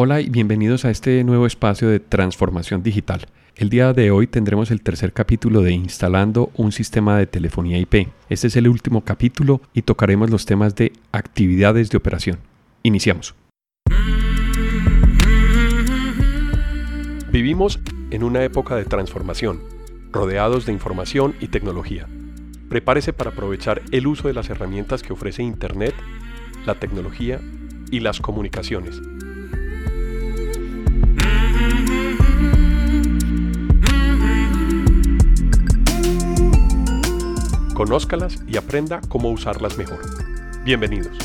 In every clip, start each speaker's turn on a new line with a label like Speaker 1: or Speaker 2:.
Speaker 1: Hola y bienvenidos a este nuevo espacio de transformación digital. El día de hoy tendremos el tercer capítulo de Instalando un sistema de telefonía IP. Este es el último capítulo y tocaremos los temas de actividades de operación. Iniciamos. Vivimos en una época de transformación, rodeados de información y tecnología. Prepárese para aprovechar el uso de las herramientas que ofrece Internet, la tecnología y las comunicaciones Conózcalas y aprenda cómo usarlas mejor. Bienvenidos.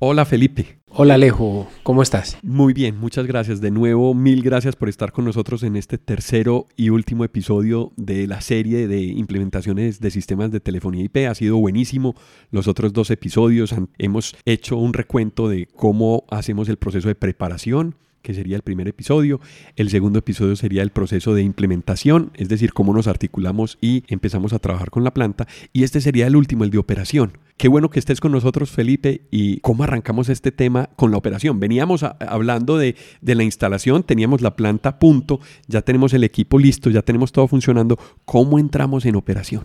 Speaker 1: Hola Felipe.
Speaker 2: Hola Alejo, ¿cómo estás?
Speaker 1: Muy bien, muchas gracias. De nuevo, mil gracias por estar con nosotros en este tercero y último episodio de la serie de implementaciones de sistemas de telefonía IP. Ha sido buenísimo. Los otros dos episodios hemos hecho un recuento de cómo hacemos el proceso de preparación que sería el primer episodio. El segundo episodio sería el proceso de implementación, es decir, cómo nos articulamos y empezamos a trabajar con la planta. Y este sería el último, el de operación. Qué bueno que estés con nosotros, Felipe, y cómo arrancamos este tema con la operación. Veníamos hablando de, la instalación, teníamos la planta a punto, ya tenemos el equipo listo, ya tenemos todo funcionando. ¿Cómo entramos en operación?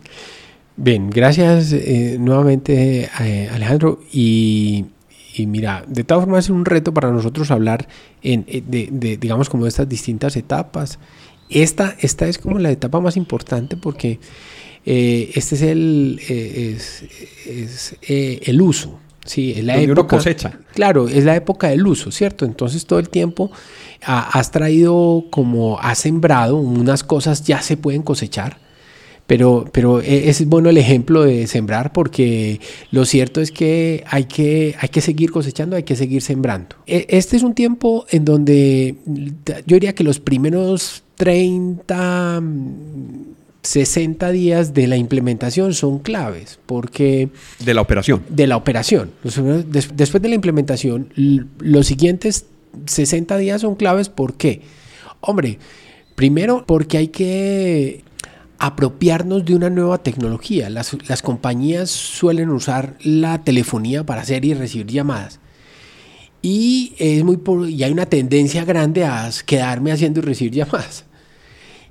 Speaker 2: Bien, gracias eh, nuevamente, eh, Alejandro. Y y mira, de todas formas es un reto para nosotros hablar en, eh, de, digamos, como de estas distintas etapas. Esta, esta es como la etapa más importante porque eh, este es el, eh, es, el uso. Sí, es la época,
Speaker 1: cosecha.
Speaker 2: Claro, es la época del uso, ¿cierto? Entonces todo el tiempo has traído como, has sembrado, unas cosas ya se pueden cosechar pero, pero e, es bueno el ejemplo de sembrar porque lo cierto es que hay que, hay que seguir cosechando, hay que seguir sembrando. E, este es un tiempo en donde yo diría que los primeros 30... 60 días de la implementación son claves porque...
Speaker 1: De la operación.
Speaker 2: De la operación. Después de la implementación, los siguientes 60 días son claves. ¿Por qué? Hombre, primero porque hay que apropiarnos de una nueva tecnología. Las, compañías suelen usar la telefonía para hacer y recibir llamadas. Y, es muy y hay una tendencia grande a quedarme haciendo y recibir llamadas.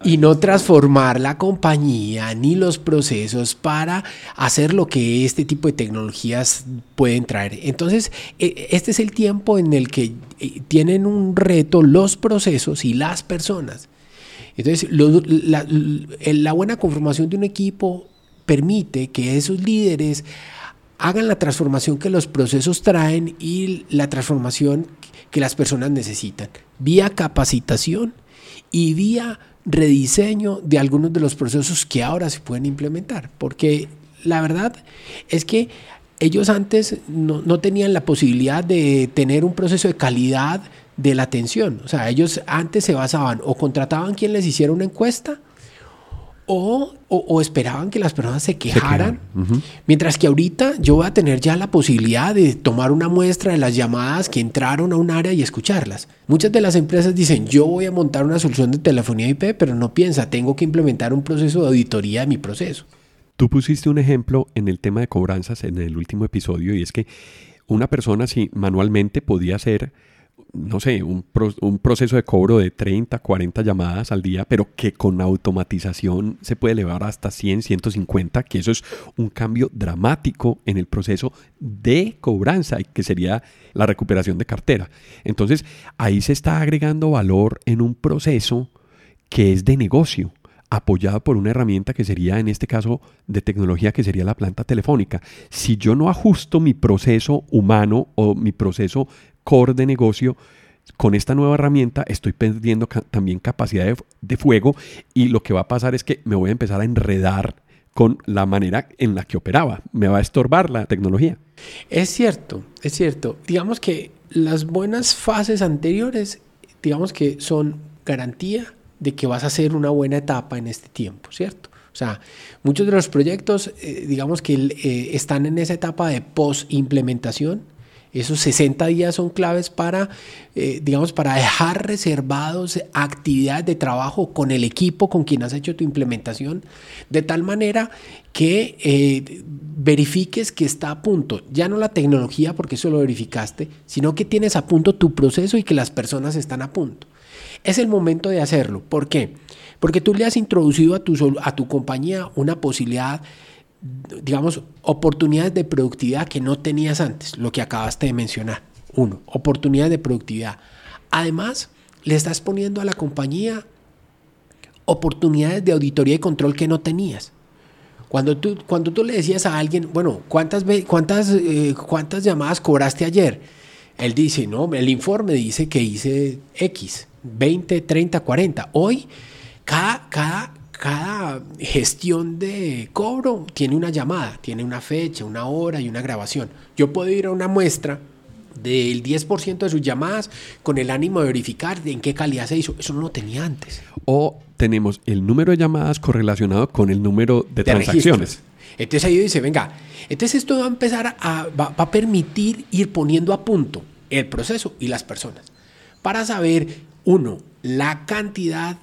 Speaker 2: Y no transformar la compañía ni los procesos para hacer lo que este tipo de tecnologías pueden traer. Entonces, e, este es el tiempo en el que eh, tienen un reto los procesos y las personas entonces, la, buena conformación de un equipo permite que esos líderes hagan la transformación que los procesos traen y la transformación que las personas necesitan, vía capacitación y vía rediseño de algunos de los procesos que ahora se pueden implementar. Porque la verdad es que ellos antes no, tenían la posibilidad de tener un proceso de calidad de la atención. O sea, ellos antes se basaban o contrataban quien les hiciera una encuesta o, o, esperaban que las personas se quejaran. Mientras que ahorita yo voy a tener ya la posibilidad de tomar una muestra de las llamadas que entraron a un área y escucharlas. Muchas de las empresas dicen, yo voy a montar una solución de telefonía IP, pero no piensa, tengo que implementar un proceso de auditoría de mi proceso.
Speaker 1: Tú pusiste un ejemplo en el tema de cobranzas en el último episodio y es que una persona si manualmente podía hacer no sé, un, proceso de cobro de 30, 40 llamadas al día, pero que con automatización se puede elevar hasta 100, 150, que eso es un cambio dramático en el proceso de cobranza, que sería la recuperación de cartera. Entonces, ahí se está agregando valor en un proceso que es de negocio apoyado por una herramienta que sería, en este caso, de tecnología, que sería la planta telefónica. Si yo no ajusto mi proceso humano o mi proceso core de negocio, con esta nueva herramienta estoy perdiendo también capacidad de, fuego y lo que va a pasar es que me voy a empezar a enredar con la manera en la que operaba. Me va a estorbar la tecnología.
Speaker 2: Es cierto, es cierto. Digamos que las buenas fases anteriores, digamos que son garantía de que vas a hacer una buena etapa en este tiempo, ¿cierto? O sea, muchos de los proyectos, eh, digamos que eh, están en esa etapa de post-implementación, Esos 60 días son claves para, eh, digamos, para dejar reservados actividades de trabajo con el equipo con quien has hecho tu implementación, de tal manera que eh, verifiques que está a punto, ya no la tecnología, porque eso lo verificaste, sino que tienes a punto tu proceso y que las personas están a punto. Es el momento de hacerlo. ¿Por qué? Porque tú le has introducido a tu, a tu compañía una posibilidad digamos, oportunidades de productividad que no tenías antes, lo que acabaste de mencionar. Uno, oportunidades de productividad. Además, le estás poniendo a la compañía oportunidades de auditoría y control que no tenías. Cuando tú, cuando tú le decías a alguien, bueno, ¿cuántas, cuántas, eh, ¿cuántas llamadas cobraste ayer? Él dice, no, el informe dice que hice X, 20, 30, 40. Hoy, cada, cada, cada gestión de cobro tiene una llamada, tiene una fecha, una hora y una grabación. Yo puedo ir a una muestra del 10% de sus llamadas con el ánimo de verificar en qué calidad se hizo. Eso no lo tenía antes.
Speaker 1: O tenemos el número de llamadas correlacionado con el número de, transacciones.
Speaker 2: Entonces ahí dice, venga, entonces esto va a empezar a, va a permitir ir poniendo a punto el proceso y las personas para saber, uno, la cantidad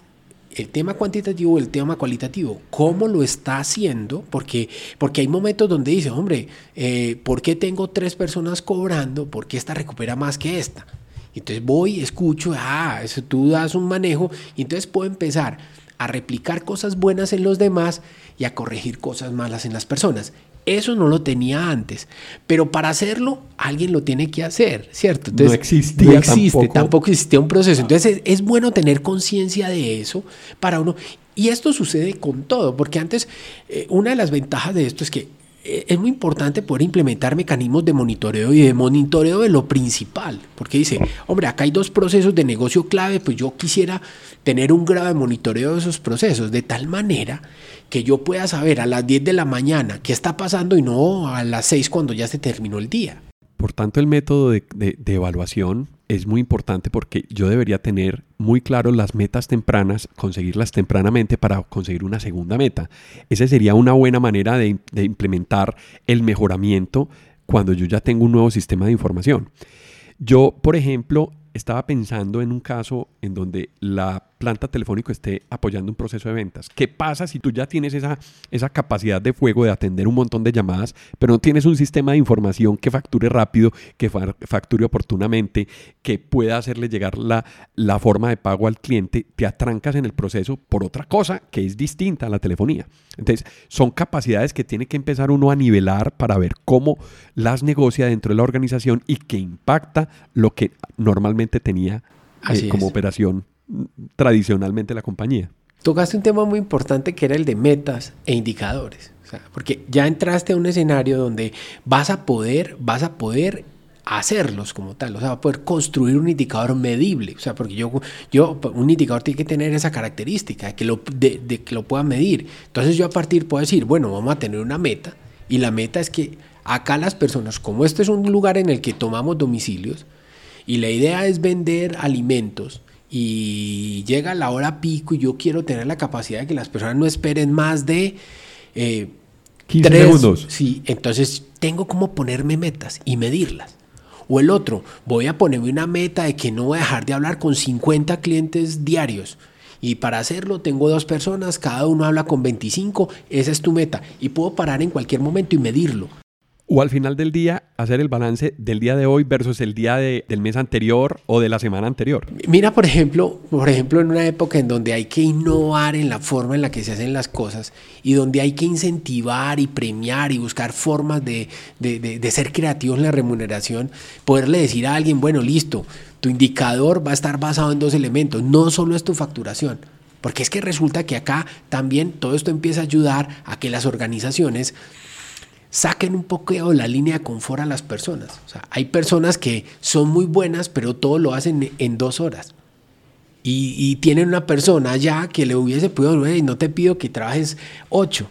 Speaker 2: el tema cuantitativo y el tema cualitativo, cómo lo está haciendo, porque, porque hay momentos donde dice, hombre, eh, ¿por qué tengo tres personas cobrando? ¿Por qué esta recupera más que esta? Entonces voy, escucho, ah, eso tú das un manejo y entonces puedo empezar a replicar cosas buenas en los demás y a corregir cosas malas en las personas. Eso no lo tenía antes, pero para hacerlo alguien lo tiene que hacer, ¿cierto?
Speaker 1: Entonces, no existía
Speaker 2: no existe, tampoco. existía un proceso. Entonces es, bueno tener conciencia de eso para uno. Y esto sucede con todo, porque antes eh, una de las ventajas de esto es que eh, es muy importante poder implementar mecanismos de monitoreo y de monitoreo de lo principal, porque dice, hombre, acá hay dos procesos de negocio clave, pues yo quisiera tener un grado de monitoreo de esos procesos, de tal manera que yo pueda saber a las 10 de la mañana qué está pasando y no a las 6 cuando ya se terminó el día.
Speaker 1: Por tanto, el método de, evaluación es muy importante porque yo debería tener muy claro las metas tempranas, conseguirlas tempranamente para conseguir una segunda meta. Esa sería una buena manera de, de implementar el mejoramiento cuando yo ya tengo un nuevo sistema de información. Yo, por ejemplo, estaba pensando en un caso en donde la planta telefónica esté apoyando un proceso de ventas. ¿Qué pasa si tú ya tienes esa, esa capacidad de fuego de atender un montón de llamadas, pero no tienes un sistema de información que facture rápido, que facture oportunamente, que pueda hacerle llegar la, la forma de pago al cliente? Te atrancas en el proceso por otra cosa que es distinta a la telefonía. Entonces, son capacidades que tiene que empezar uno a nivelar para ver cómo las negocia dentro de la organización y que impacta lo que normalmente tenía eh, como operación tradicionalmente la compañía.
Speaker 2: Tocaste un tema muy importante que era el de metas e indicadores. porque ya entraste a un escenario donde vas a poder, vas a poder hacerlos como tal, o sea, poder construir un indicador medible, o sea, porque yo, yo un indicador tiene que tener esa característica que, lo, de que lo pueda medir. Entonces yo a partir puedo decir, bueno, vamos a tener una meta y la meta es que acá las personas, como este es un lugar en el que tomamos domicilios y la idea es vender alimentos, y llega la hora pico y yo quiero tener la capacidad de que las personas no esperen más de
Speaker 1: eh, 15 segundos.
Speaker 2: Sí, entonces tengo como ponerme metas y medirlas. O el otro, voy a ponerme una meta de que no voy a dejar de hablar con 50 clientes diarios. Y para hacerlo tengo dos personas, cada uno habla con 25, esa es tu meta. Y puedo parar en cualquier momento y medirlo
Speaker 1: o al final del día hacer el balance del día de hoy versus el día del mes anterior o de la semana anterior.
Speaker 2: Mira, por ejemplo, por ejemplo, en una época en donde hay que innovar en la forma en la que se hacen las cosas y donde hay que incentivar y premiar y buscar formas de, de ser creativos en la remuneración, poderle decir a alguien, bueno, listo, tu indicador va a estar basado en dos elementos, no solo es tu facturación. Porque es que resulta que acá también todo esto empieza a ayudar a que las organizaciones saquen un poco la línea de confort a las personas. O sea, hay personas que son muy buenas, pero todo lo hacen en dos horas. Y, tienen una persona allá que le hubiese podido, y no te pido que trabajes ocho,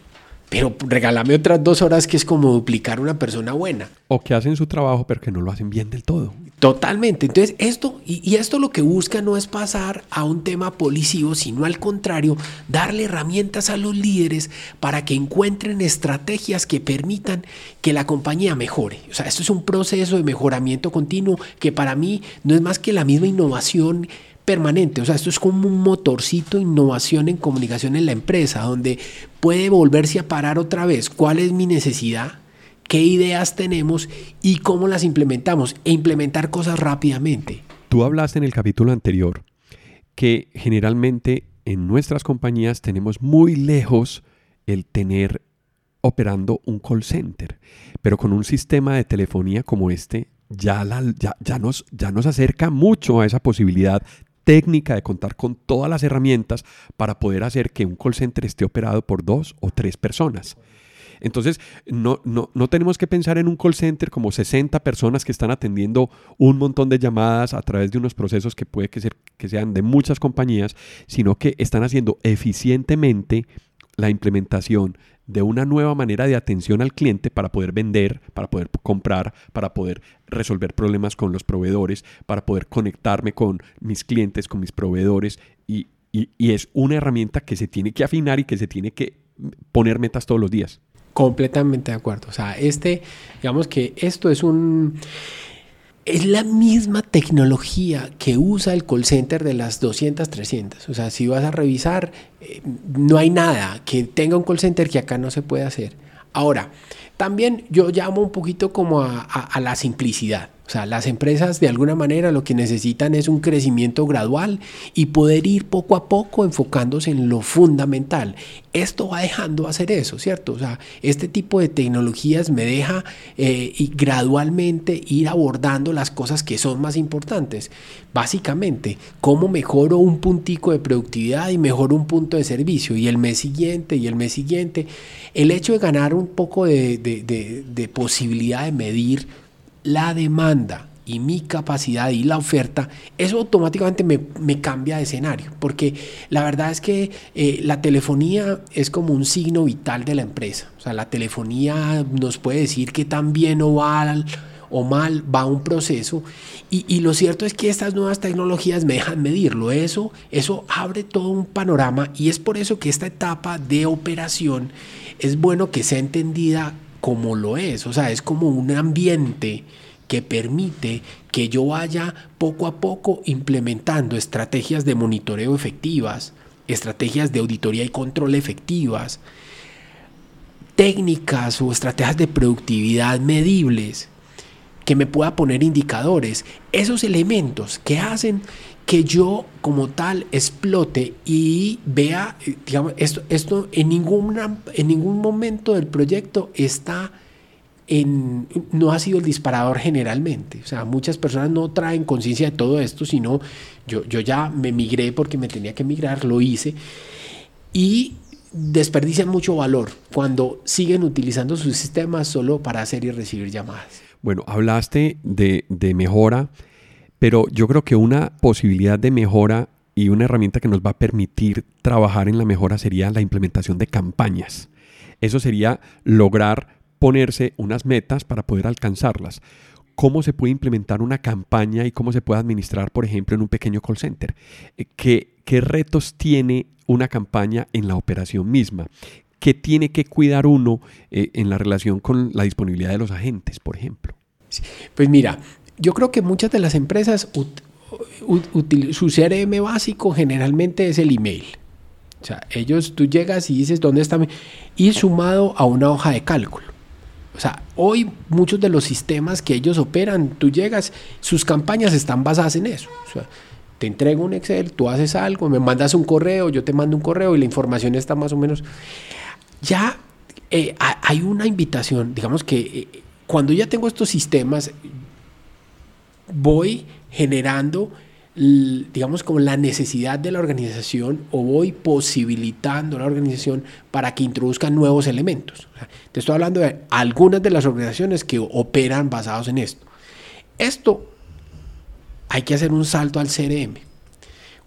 Speaker 2: pero regálame otras dos horas que es como duplicar una persona buena.
Speaker 1: O que hacen su trabajo, pero que no lo hacen bien del todo.
Speaker 2: Totalmente. Entonces, esto, y, esto lo que busca no es pasar a un tema policivo, sino al contrario, darle herramientas a los líderes para que encuentren estrategias que permitan que la compañía mejore. O sea, esto es un proceso de mejoramiento continuo que para mí no es más que la misma innovación permanente. O sea, esto es como un motorcito de innovación en comunicación en la empresa, donde puede volverse a parar otra vez. ¿Cuál es mi necesidad? Qué ideas tenemos y cómo las implementamos e implementar cosas rápidamente.
Speaker 1: Tú hablaste en el capítulo anterior que generalmente en nuestras compañías tenemos muy lejos el tener operando un call center, pero con un sistema de telefonía como este ya, ya, nos, ya nos acerca mucho a esa posibilidad técnica de contar con todas las herramientas para poder hacer que un call center esté operado por dos o tres personas. Entonces, no, no, no tenemos que pensar en un call center como 60 personas que están atendiendo un montón de llamadas a través de unos procesos que puede que, ser, que sean de muchas compañías, sino que están haciendo eficientemente la implementación de una nueva manera de atención al cliente para poder vender, para poder comprar, para poder resolver problemas con los proveedores, para poder conectarme con mis clientes, con mis proveedores y, y es una herramienta que se tiene que afinar y que se tiene que poner metas todos los días.
Speaker 2: Completamente de acuerdo. O sea, este, digamos que esto es un... Es la misma tecnología que usa el call center de las 200, 300. O sea, si vas a revisar, eh, no hay nada que tenga un call center que acá no se puede hacer. Ahora, también yo llamo un poquito como a la simplicidad. O sea, las empresas de alguna manera lo que necesitan es un crecimiento gradual y poder ir poco a poco enfocándose en lo fundamental. Esto va dejando hacer eso, ¿cierto? O sea, este tipo de tecnologías me deja eh, y gradualmente ir abordando las cosas que son más importantes. Básicamente, cómo mejoro un puntico de productividad y mejoro un punto de servicio y el mes siguiente y el mes siguiente. El hecho de ganar un poco de, de posibilidad de medir la demanda y mi capacidad y la oferta, eso automáticamente me, cambia de escenario, porque la verdad es que eh, la telefonía es como un signo vital de la empresa. O sea, la telefonía nos puede decir que tan bien o mal, o mal va un proceso, y, lo cierto es que estas nuevas tecnologías me dejan medirlo. Eso, eso abre todo un panorama, y es por eso que esta etapa de operación es bueno que sea entendida como lo es, o sea, es como un ambiente que permite que yo vaya poco a poco implementando estrategias de monitoreo efectivas, estrategias de auditoría y control efectivas, técnicas o estrategias de productividad medibles, que me pueda poner indicadores, esos elementos que hacen que yo como tal explote y vea, eh, digamos, esto, esto en, ninguna, en ningún momento del proyecto está en, no ha sido el disparador generalmente. O sea, muchas personas no traen conciencia de todo esto, sino yo, yo ya me migré porque me tenía que migrar, lo hice, y desperdician mucho valor cuando siguen utilizando sus sistemas solo para hacer y recibir llamadas.
Speaker 1: Bueno, hablaste de, de mejora pero yo creo que una posibilidad de mejora y una herramienta que nos va a permitir trabajar en la mejora sería la implementación de campañas. Eso sería lograr ponerse unas metas para poder alcanzarlas. ¿Cómo se puede implementar una campaña y cómo se puede administrar, por ejemplo, en un pequeño call center? Eh, ¿Qué, qué retos tiene una campaña en la operación misma? ¿Qué tiene que cuidar uno eh, en la relación con la disponibilidad de los agentes, por ejemplo?
Speaker 2: Pues mira, yo creo que muchas de las empresas, su CRM básico generalmente es el email. O sea, ellos, tú llegas y dices, ¿dónde está? Y sumado a una hoja de cálculo. O sea, hoy muchos de los sistemas que ellos operan, tú llegas, sus campañas están basadas en eso. O sea, te entrego un Excel, tú haces algo, me mandas un correo, yo te mando un correo y la información está más o menos. Ya eh, hay una invitación, digamos que eh, cuando ya tengo estos sistemas, voy generando, digamos, como la necesidad de la organización o voy posibilitando a la organización para que introduzcan nuevos elementos. te estoy hablando de algunas de las organizaciones que operan basados en esto. Esto hay que hacer un salto al CRM.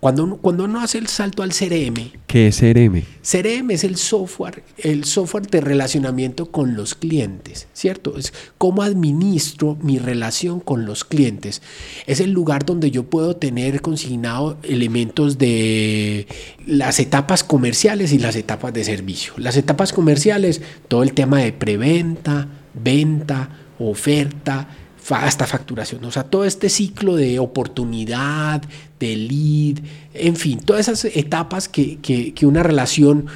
Speaker 2: Cuando uno, cuando uno hace el salto al CRM,
Speaker 1: ¿Qué es CRM?
Speaker 2: CRM es el software, el software de relacionamiento con los clientes, ¿cierto? Es cómo administro mi relación con los clientes. Es el lugar donde yo puedo tener consignado elementos de las etapas comerciales y las etapas de servicio. Las etapas comerciales, todo el tema de preventa, venta, oferta, hasta facturación. O sea, todo este ciclo de oportunidad, de lead, en fin, todas esas etapas que, que, una relación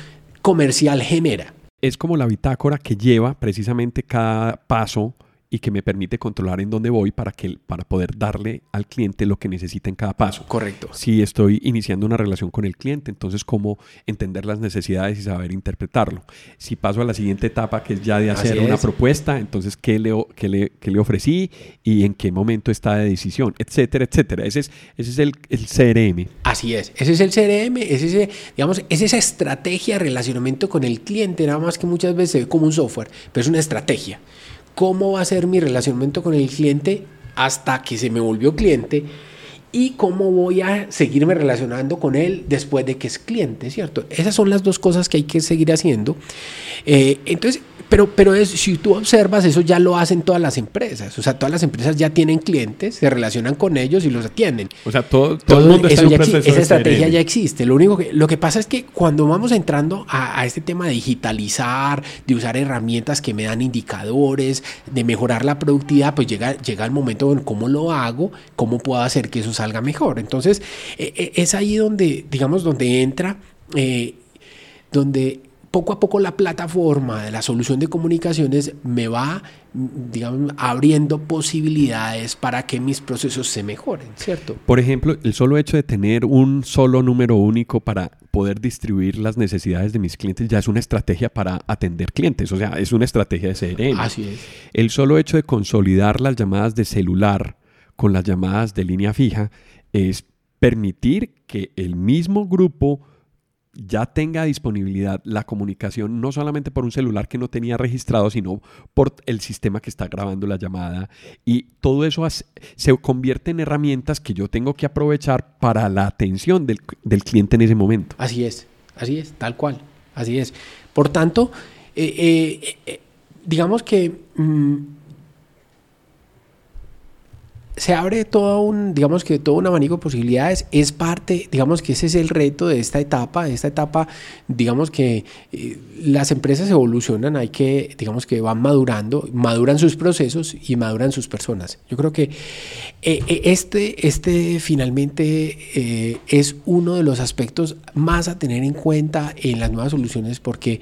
Speaker 2: comercial genera.
Speaker 1: Es como la bitácora que lleva precisamente cada paso y que me permite controlar en dónde voy para, que, para poder darle al cliente lo que necesita en cada paso.
Speaker 2: Correcto.
Speaker 1: Si estoy iniciando una relación con el cliente, entonces cómo entender las necesidades y saber interpretarlo. Si paso a la siguiente etapa, que es ya de hacer una propuesta, entonces ¿qué le, qué, le, qué le, ofrecí y en qué momento está de decisión, etcétera, etcétera. Ese es, ese es el, el CRM.
Speaker 2: Así es. Ese es el CRM, es, ese, digamos, es esa estrategia de relacionamiento con el cliente, nada más que muchas veces se ve como un software, pero es una estrategia cómo va a ser mi relacionamiento con el cliente hasta que se me volvió cliente y cómo voy a seguirme relacionando con él después de que es cliente, ¿cierto? Esas son las dos cosas que hay que seguir haciendo. Eh, entonces, pero, pero es, si tú observas, eso ya lo hacen todas las empresas. O sea, todas las empresas ya tienen clientes, se relacionan con ellos y los atienden.
Speaker 1: O sea, todo, todo, el mundo está
Speaker 2: en un Esa estrategia ya existe. Lo único que, lo que pasa es que cuando vamos entrando a, a, este tema de digitalizar, de usar herramientas que me dan indicadores, de mejorar la productividad, pues llega, llega el momento en cómo lo hago, cómo puedo hacer que eso salga mejor. Entonces, eh, es ahí donde, digamos, donde entra, eh, donde poco a poco la plataforma de la solución de comunicaciones me va, digamos, abriendo posibilidades para que mis procesos se mejoren, ¿cierto?
Speaker 1: Por ejemplo, el solo hecho de tener un solo número único para poder distribuir las necesidades de mis clientes ya es una estrategia para atender clientes, o sea, es una estrategia de CRM.
Speaker 2: Así es.
Speaker 1: El solo hecho de consolidar las llamadas de celular con las llamadas de línea fija es permitir que el mismo grupo ya tenga disponibilidad la comunicación no solamente por un celular que no tenía registrado, sino por el sistema que está grabando la llamada. Y todo eso se convierte en herramientas que yo tengo que aprovechar para la atención del, del cliente en ese momento.
Speaker 2: Así es, así es, tal cual, así es. Por tanto, eh, eh, eh, digamos que... Mmm, se abre todo un, digamos que todo un abanico de posibilidades, es parte, digamos que ese es el reto de esta etapa, de esta etapa, digamos que eh, las empresas evolucionan, hay que, digamos que van madurando, maduran sus procesos y maduran sus personas. Yo creo que eh, este, este finalmente eh, es uno de los aspectos más a tener en cuenta en las nuevas soluciones porque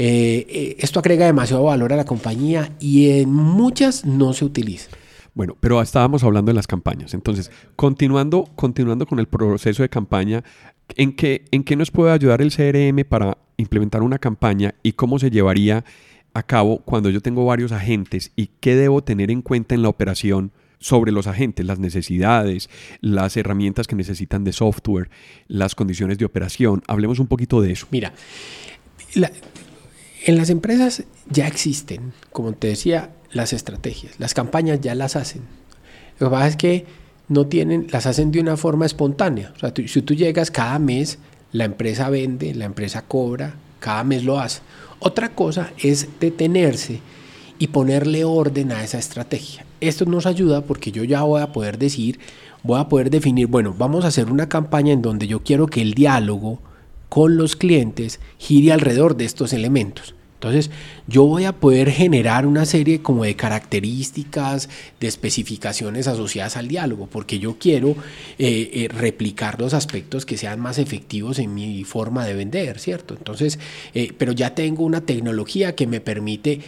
Speaker 2: esto agrega demasiado valor a la compañía y en muchas no se utiliza.
Speaker 1: Bueno, pero estábamos hablando de las campañas. Entonces, continuando, continuando con el proceso de campaña, ¿en qué, ¿en qué nos puede ayudar el CRM para implementar una campaña y cómo se llevaría a cabo cuando yo tengo varios agentes y qué debo tener en cuenta en la operación? sobre los agentes, las necesidades, las herramientas que necesitan de software, las condiciones de operación. Hablemos un poquito de eso.
Speaker 2: Mira, en las empresas ya existen, como te decía, las estrategias. Las campañas ya las hacen. Lo que pasa es que no tienen, las hacen de una forma espontánea. Si tú llegas cada mes, la empresa vende, la empresa cobra, cada mes lo hace. Otra cosa es detenerse y ponerle orden a esa estrategia. Esto nos ayuda porque yo ya voy a poder decir, voy a poder definir, bueno, vamos a hacer una campaña en donde yo quiero que el diálogo con los clientes gire alrededor de estos elementos. Entonces, yo voy a poder generar una serie como de características, de especificaciones asociadas al diálogo, porque yo quiero eh, eh, replicar los aspectos que sean más efectivos en mi forma de vender, ¿cierto? Entonces, eh, pero ya tengo una tecnología que me permite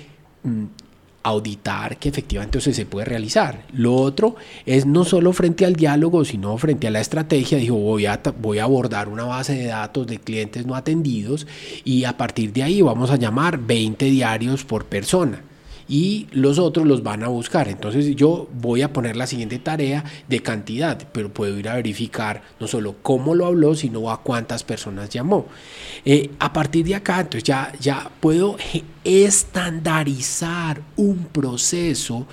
Speaker 2: mm, auditar que efectivamente se puede realizar. Lo otro es no solo frente al diálogo, sino frente a la estrategia. Dijo, voy a, voy a abordar una base de datos de clientes no atendidos y a partir de ahí vamos a llamar 20 diarios por persona y los otros los van a buscar. Entonces yo voy a poner la siguiente tarea de cantidad, pero puedo ir a verificar no solo cómo lo habló, sino a cuántas personas llamó. Eh, a partir de acá, entonces ya, ya puedo estandarizar un proceso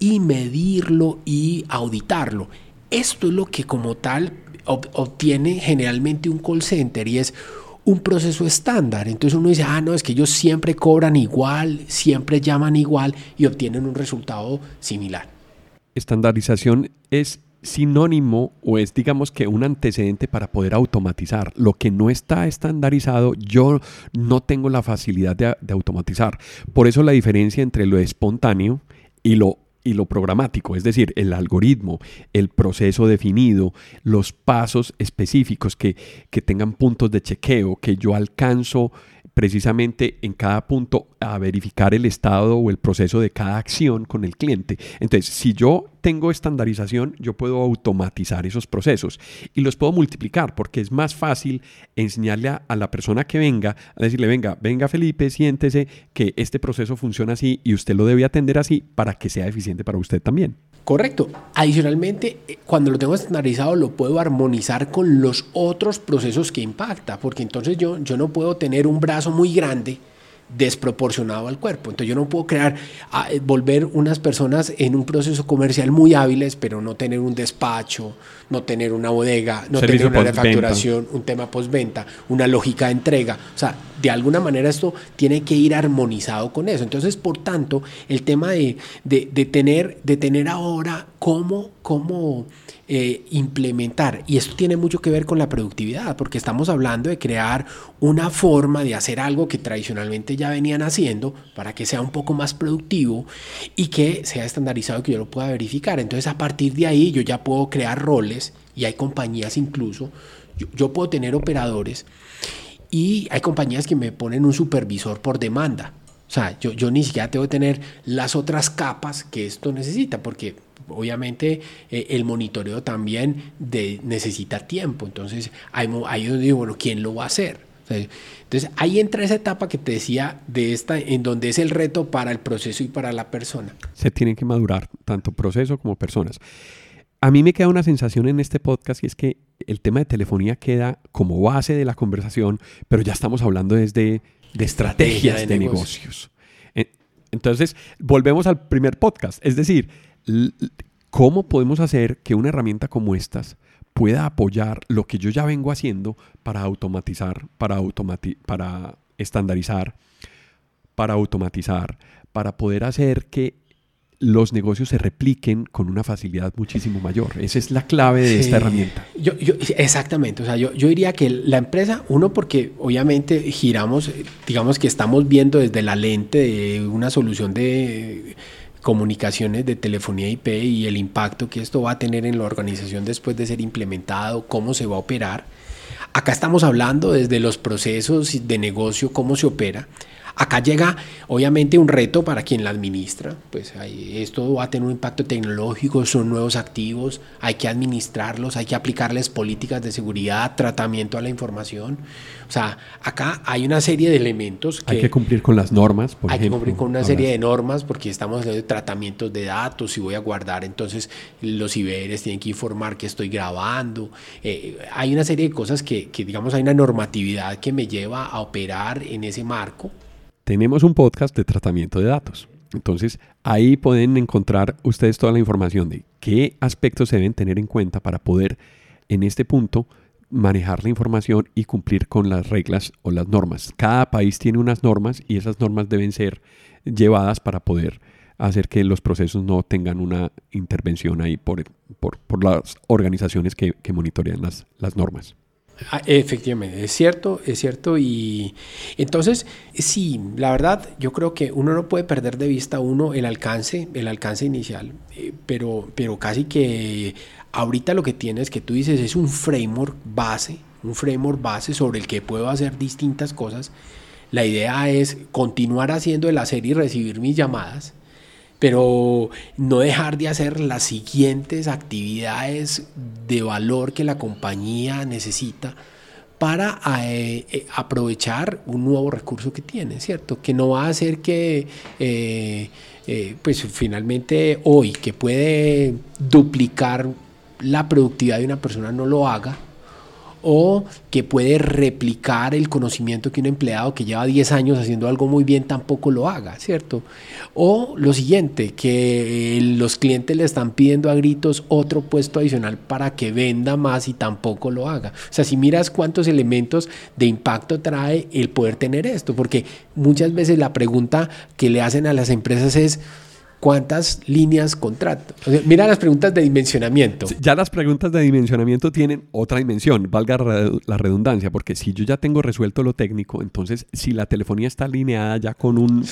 Speaker 2: y medirlo y auditarlo. Esto es lo que como tal obtiene generalmente un call center y es un proceso estándar. Entonces uno dice, ah, no, es que ellos siempre cobran igual, siempre llaman igual y obtienen un resultado similar.
Speaker 1: Estandarización es sinónimo o es digamos que un antecedente para poder automatizar. Lo que no está estandarizado, yo no tengo la facilidad de, de automatizar. Por eso la diferencia entre lo espontáneo y lo y lo programático, es decir, el algoritmo, el proceso definido, los pasos específicos que, que tengan puntos de chequeo, que yo alcanzo precisamente en cada punto a verificar el estado o el proceso de cada acción con el cliente. Entonces, si yo tengo estandarización, yo puedo automatizar esos procesos y los puedo multiplicar porque es más fácil enseñarle a, la persona que venga, a decirle, venga, venga Felipe, siéntese que este proceso funciona así y usted lo debe atender así para que sea eficiente para usted también.
Speaker 2: Correcto. Adicionalmente, eh, cuando lo tengo estandarizado, lo puedo armonizar con los otros procesos que impacta, porque entonces yo, yo no puedo tener un brazo muy grande desproporcionado al cuerpo. Entonces yo no puedo crear, ah, eh, volver unas personas en un proceso comercial muy hábiles, pero no tener un despacho, no tener una bodega, no tener una refacturación, un tema postventa, una lógica de entrega. O sea, de alguna manera esto tiene que ir armonizado con eso. Entonces, por tanto, el tema de, de, tener, de tener ahora cómo, cómo eh, implementar. Y esto tiene mucho que ver con la productividad, porque estamos hablando de crear una forma de hacer algo que tradicionalmente ya venían haciendo para que sea un poco más productivo y que sea estandarizado, que yo lo pueda verificar. Entonces a partir de ahí yo ya puedo crear roles y hay compañías incluso, yo, puedo tener operadores y hay compañías que me ponen un supervisor por demanda. O sea, yo, yo ni siquiera tengo que tener las otras capas que esto necesita, porque obviamente eh, el monitoreo también necesita tiempo. Entonces, ahí, ahí donde digo, bueno, ¿quién lo va a hacer? Entonces, ahí entra esa etapa que te decía de esta, en donde es el reto para el proceso y para la persona.
Speaker 1: Se tienen que madurar tanto proceso como personas. A mí me queda una sensación en este podcast y es que el tema de telefonía queda como base de la conversación, pero ya estamos hablando desde de estrategias de, negocios. Entonces, volvemos al primer podcast, es decir, ¿cómo podemos hacer que una herramienta como estas pueda apoyar lo que yo ya vengo haciendo para automatizar, para, para estandarizar, para automatizar, para poder hacer que los negocios se repliquen con una facilidad muchísimo mayor. Esa es la clave de esta herramienta.
Speaker 2: Yo, exactamente, o sea, yo, yo diría que la empresa, uno porque obviamente giramos, digamos que estamos viendo desde la lente de una solución de comunicaciones de telefonía IP y el impacto que esto va a tener en la organización después de ser implementado, cómo se va a operar. Acá estamos hablando desde los procesos de negocio, cómo se opera. Acá llega obviamente un reto para quien la administra, pues esto va a tener un impacto tecnológico, son nuevos activos, hay que administrarlos, hay que aplicarles políticas de seguridad, tratamiento a la información. O sea, acá hay una serie de elementos
Speaker 1: que... Hay que cumplir con las normas,
Speaker 2: por hay ejemplo. Hay que cumplir con una serie de normas porque estamos hablando de tratamientos de datos y voy a guardar, entonces los IBRs tienen que informar que estoy grabando. Eh, hay una serie de cosas que, que, digamos, hay una normatividad que me lleva a operar en ese marco
Speaker 1: tenemos un podcast de tratamiento de datos. Entonces, ahí pueden encontrar ustedes toda la información de qué aspectos se deben tener en cuenta para poder, en este punto, manejar la información y cumplir con las reglas o las normas. Cada país tiene unas normas y esas normas deben ser llevadas para poder hacer que los procesos no tengan una intervención ahí por, por, las organizaciones que, que monitorean las, las normas.
Speaker 2: Ah, efectivamente, es cierto, es cierto. Y entonces, sí, la verdad, yo creo que uno no puede perder de vista uno el alcance, el alcance inicial, eh, pero, pero casi que ahorita lo que tienes que tú dices es un framework base, un framework base sobre el que puedo hacer distintas cosas. La idea es continuar haciendo el hacer y recibir mis llamadas pero no dejar de hacer las siguientes actividades de valor que la compañía necesita para eh, eh, aprovechar un nuevo recurso que tiene, ¿cierto? Que no va a hacer que, eh, pues finalmente hoy, que puede duplicar la productividad de una persona, no lo haga, o que puede replicar el conocimiento que un empleado que lleva 10 años haciendo algo muy bien tampoco lo haga, ¿cierto? O lo siguiente, que los clientes le están pidiendo a gritos otro puesto adicional para que venda más y tampoco lo haga. O sea, si miras cuántos elementos de impacto trae el poder tener esto, porque muchas veces la pregunta que le hacen a las empresas es, ¿Cuántas líneas contrato? mira las preguntas de dimensionamiento.
Speaker 1: Ya las preguntas de dimensionamiento tienen otra dimensión, valga la redundancia, porque si yo ya tengo resuelto lo técnico, entonces si la telefonía está alineada ya con un...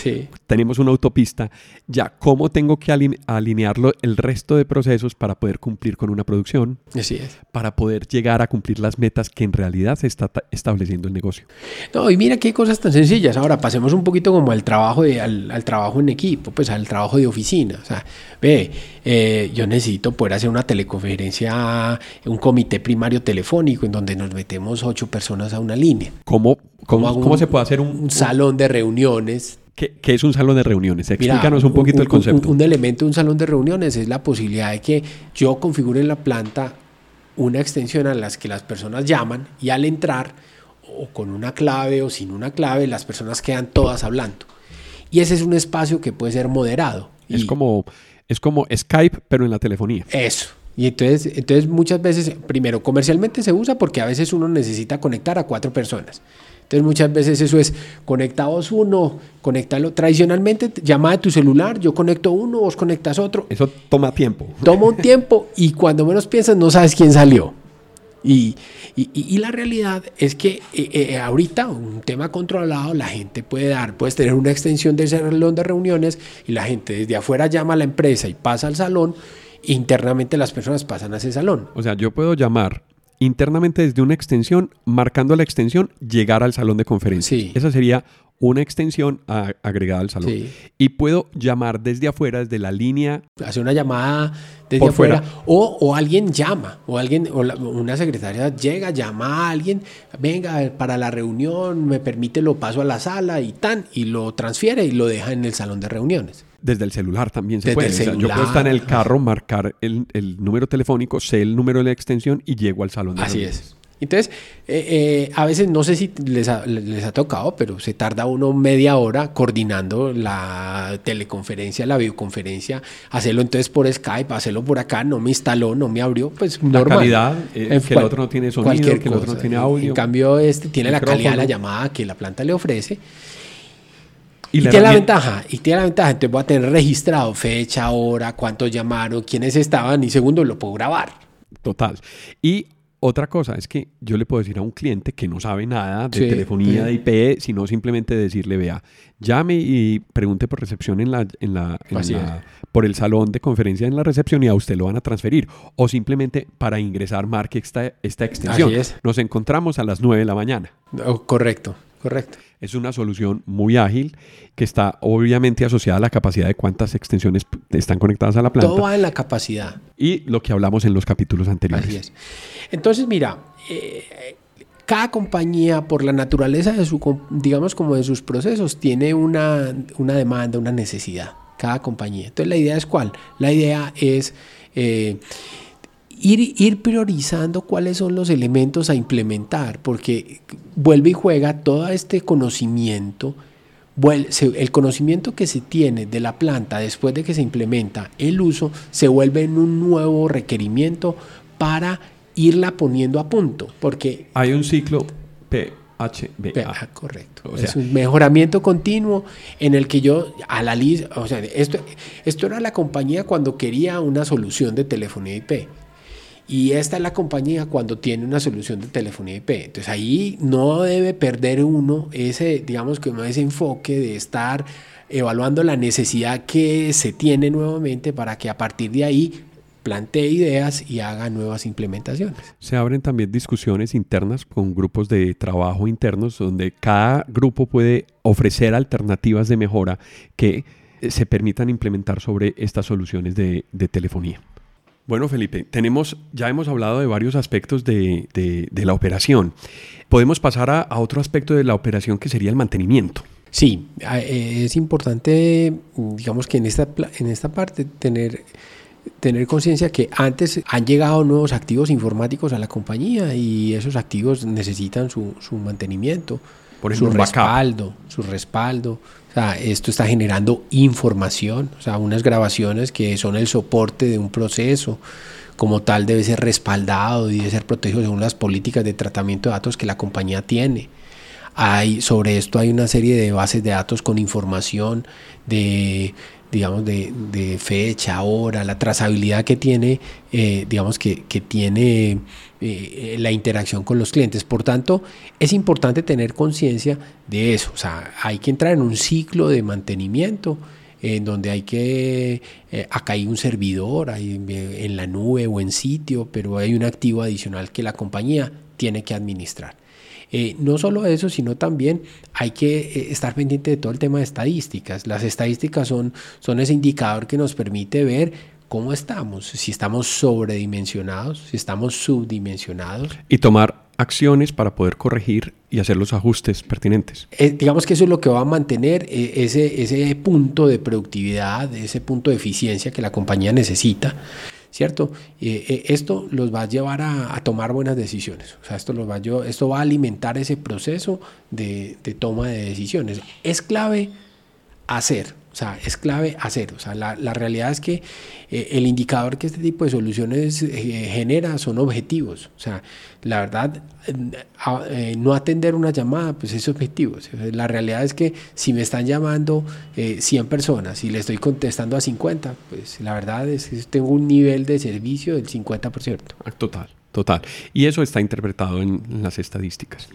Speaker 1: Tenemos una autopista, ya cómo tengo que alinearlo el resto de procesos para poder cumplir con una producción.
Speaker 2: Así es.
Speaker 1: Para poder llegar a cumplir las metas que en realidad se está estableciendo el negocio.
Speaker 2: No, y mira qué cosas tan sencillas. Ahora pasemos un poquito como al trabajo, de, al, al trabajo en equipo, pues al trabajo de oficina. O sea, ve, eh, yo necesito poder hacer una teleconferencia, un comité primario telefónico en donde nos metemos ocho personas a una línea.
Speaker 1: ¿Cómo, cómo, se puede hacer un,
Speaker 2: salón de reuniones?
Speaker 1: ¿Qué, es un salón de reuniones? Explícanos un poquito el concepto.
Speaker 2: Un, elemento de un salón de reuniones es la posibilidad de que yo configure en la planta una extensión a las que las personas llaman y al entrar o con una clave o sin una clave las personas quedan todas hablando. Y ese es un espacio que puede ser moderado.
Speaker 1: Es, como, es como Skype, pero en la telefonía.
Speaker 2: Eso. Y entonces, entonces muchas veces, primero, comercialmente se usa porque a veces uno necesita conectar a cuatro personas. Entonces muchas veces eso es conectados uno, conectarlo tradicionalmente, llama de tu celular, yo conecto uno, vos conectas otro.
Speaker 1: Eso toma tiempo.
Speaker 2: Toma un tiempo y cuando menos piensas no sabes quién salió. Y, y, la realidad es que eh, eh, ahorita un tema controlado, la gente puede dar, puedes tener una extensión del salón de reuniones y la gente desde afuera llama a la empresa y pasa al salón, internamente las personas pasan a ese salón.
Speaker 1: O sea, yo puedo llamar internamente desde una extensión, marcando la extensión, llegar al salón de conferencia. Sí. Esa sería una extensión agregada al salón. Y puedo llamar desde afuera, desde la línea.
Speaker 2: Hacer una llamada desde afuera. O, o, alguien llama, o alguien, o una secretaria llega, llama a alguien, venga para la reunión, me permite, lo paso a la sala y tan, y lo transfiere y lo deja en el salón de reuniones.
Speaker 1: Desde el celular también se puede. yo puedo estar en el carro, marcar el, el, número telefónico, sé el número de la extensión y llego al salón de
Speaker 2: Así es. Entonces, eh, eh, a veces no sé si les ha, les ha, tocado, pero se tarda uno media hora coordinando la teleconferencia, la videoconferencia, hacerlo entonces por Skype, hacerlo por acá, no me instaló, no me abrió, pues
Speaker 1: la calidad, eh, que el otro no tiene sonido, que el otro no tiene audio.
Speaker 2: En cambio, este tiene la calidad de la llamada que la planta le ofrece. Y, tiene la ventaja, y tiene la ventaja, entonces voy a tener registrado fecha, hora, cuántos llamaron, quiénes estaban, y segundo, lo puedo grabar.
Speaker 1: Total. Y otra cosa es que yo le puedo decir a un cliente que no sabe nada de telefonía, de IP, sino simplemente decirle, vea, llame y pregunte por recepción en la, en la, por el salón de conferencia en la recepción y a usted lo van a transferir. O simplemente para ingresar marque esta, esta extensión. Nos encontramos a las 9 de la mañana.
Speaker 2: Oh, correcto, correcto.
Speaker 1: Es una solución muy ágil que está obviamente asociada a la capacidad de cuántas extensiones están conectadas a la planta.
Speaker 2: Todo va en la capacidad.
Speaker 1: Y lo que hablamos en los capítulos anteriores. Así es.
Speaker 2: Entonces, mira, eh, cada compañía, por la naturaleza de su, digamos como de sus procesos, tiene una, una demanda, una necesidad. Cada compañía. Entonces, la idea es cuál? La idea es... Eh, ir, priorizando cuáles son los elementos a implementar, porque vuelve y juega todo este conocimiento, el conocimiento que se tiene de la planta después de que se implementa el uso, se vuelve en un nuevo requerimiento para irla poniendo a punto, porque...
Speaker 1: Hay un ciclo PHBA.
Speaker 2: correcto. es un mejoramiento continuo en el que yo a la lista, o sea, esto, esto era la compañía cuando quería una solución de telefonía IP. Y esta es la compañía cuando tiene una solución de telefonía IP. Entonces ahí no debe perder uno ese, digamos que ese enfoque de estar evaluando la necesidad que se tiene nuevamente para que a partir de ahí plantee ideas y haga nuevas implementaciones.
Speaker 1: Se abren también discusiones internas con grupos de trabajo internos donde cada grupo puede ofrecer alternativas de mejora que se permitan implementar sobre estas soluciones de telefonía. Bueno, Felipe, tenemos, ya hemos hablado de varios aspectos de, la operación. Podemos pasar a, otro aspecto de la operación que sería el mantenimiento.
Speaker 2: Sí, es importante, digamos que en esta, en esta parte tener, tener conciencia que antes han llegado nuevos activos informáticos a la compañía y esos activos necesitan su, su mantenimiento, Por su respaldo, su respaldo. O sea, esto está generando información, o sea, unas grabaciones que son el soporte de un proceso como tal debe ser respaldado y debe ser protegido según las políticas de tratamiento de datos que la compañía tiene. Hay, sobre esto hay una serie de bases de datos con información de digamos, de, fecha, hora, la trazabilidad que tiene, eh, digamos, que, tiene eh, la interacción con los clientes. Por tanto, es importante tener conciencia de eso. O sea, hay que entrar en un ciclo de mantenimiento en donde hay que, eh, acá hay un servidor hay, en la nube o en sitio, pero hay un activo adicional que la compañía tiene que administrar. Eh, no solo eso, sino también hay que eh, estar pendiente de todo el tema de estadísticas. Las estadísticas son, son ese indicador que nos permite ver cómo estamos, si estamos sobredimensionados, si estamos subdimensionados.
Speaker 1: Y tomar acciones para poder corregir y hacer los ajustes pertinentes.
Speaker 2: Eh, digamos que eso es lo que va a mantener eh, ese, ese punto de productividad, ese punto de eficiencia que la compañía necesita, ¿cierto? Eh, esto los va a llevar a, tomar buenas decisiones, o sea, esto, los va a, esto va a alimentar ese proceso de, de toma de decisiones. Es clave hacer, o sea, es clave hacer. O sea, la, realidad es que eh, el indicador que este tipo de soluciones eh, genera son objetivos. O sea, la verdad, eh, no atender una llamada, pues es objetivo. la realidad es que si me están llamando 100 personas y le estoy contestando a 50, pues la verdad es que tengo un nivel de servicio del 50%.
Speaker 1: Ah, total, total. Y eso está interpretado en las estadísticas.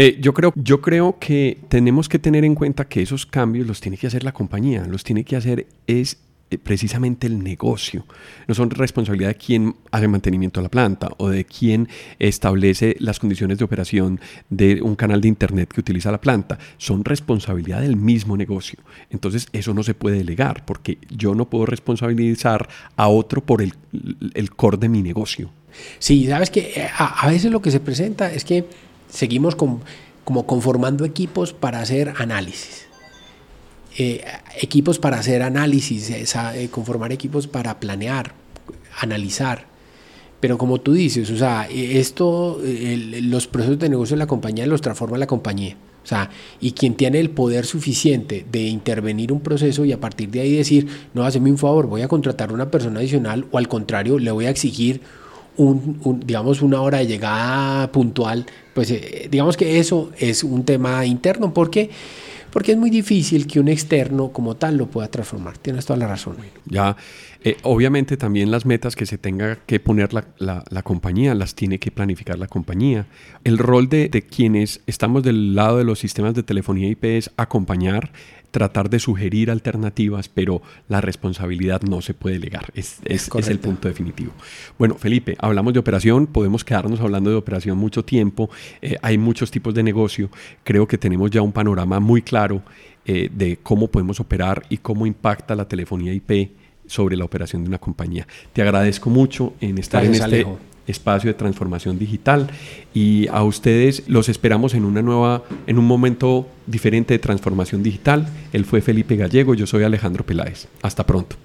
Speaker 1: Eh, yo, creo, yo creo que tenemos que tener en cuenta que esos cambios los tiene que hacer la compañía, los tiene que hacer es eh, precisamente el negocio. No son responsabilidad de quien hace mantenimiento de la planta o de quien establece las condiciones de operación de un canal de internet que utiliza la planta. Son responsabilidad del mismo negocio. Entonces eso no se puede delegar porque yo no puedo responsabilizar a otro por el, el core de mi negocio.
Speaker 2: Sí, sabes que a veces lo que se presenta es que seguimos como conformando equipos para hacer análisis. Eh, equipos para hacer análisis, eh, conformar equipos para planear, analizar. Pero como tú dices, o sea, e, esto, los procesos de negocio de la compañía los transforma la compañía. O sea, y quien tiene el poder suficiente de intervenir un proceso y a partir de ahí decir, no, hazme un favor, voy a contratar una persona adicional o al contrario, le voy a exigir un, digamos, una hora de llegada puntual, pues eh, digamos que eso es un tema interno porque porque es muy difícil que un externo como tal lo pueda transformar. Tienes toda la razón.
Speaker 1: Ya, eh, obviamente también las metas que se tenga que poner la, la, compañía, las tiene que planificar la compañía. El rol de, de, quienes estamos del lado de los sistemas de telefonía IP es acompañar tratar de sugerir alternativas, pero la responsabilidad no se puede delegar. Es, es, el punto definitivo. Bueno, Felipe, hablamos de operación, podemos quedarnos hablando de operación mucho tiempo, eh, hay muchos tipos de negocio, creo que tenemos ya un panorama muy claro eh, de cómo podemos operar y cómo impacta la telefonía IP sobre la operación de una compañía. Te agradezco mucho en estar en este espacio de transformación digital y a ustedes los esperamos en una nueva en un momento diferente de transformación digital. Él fue Felipe Gallego, yo soy Alejandro Peláez. Hasta pronto.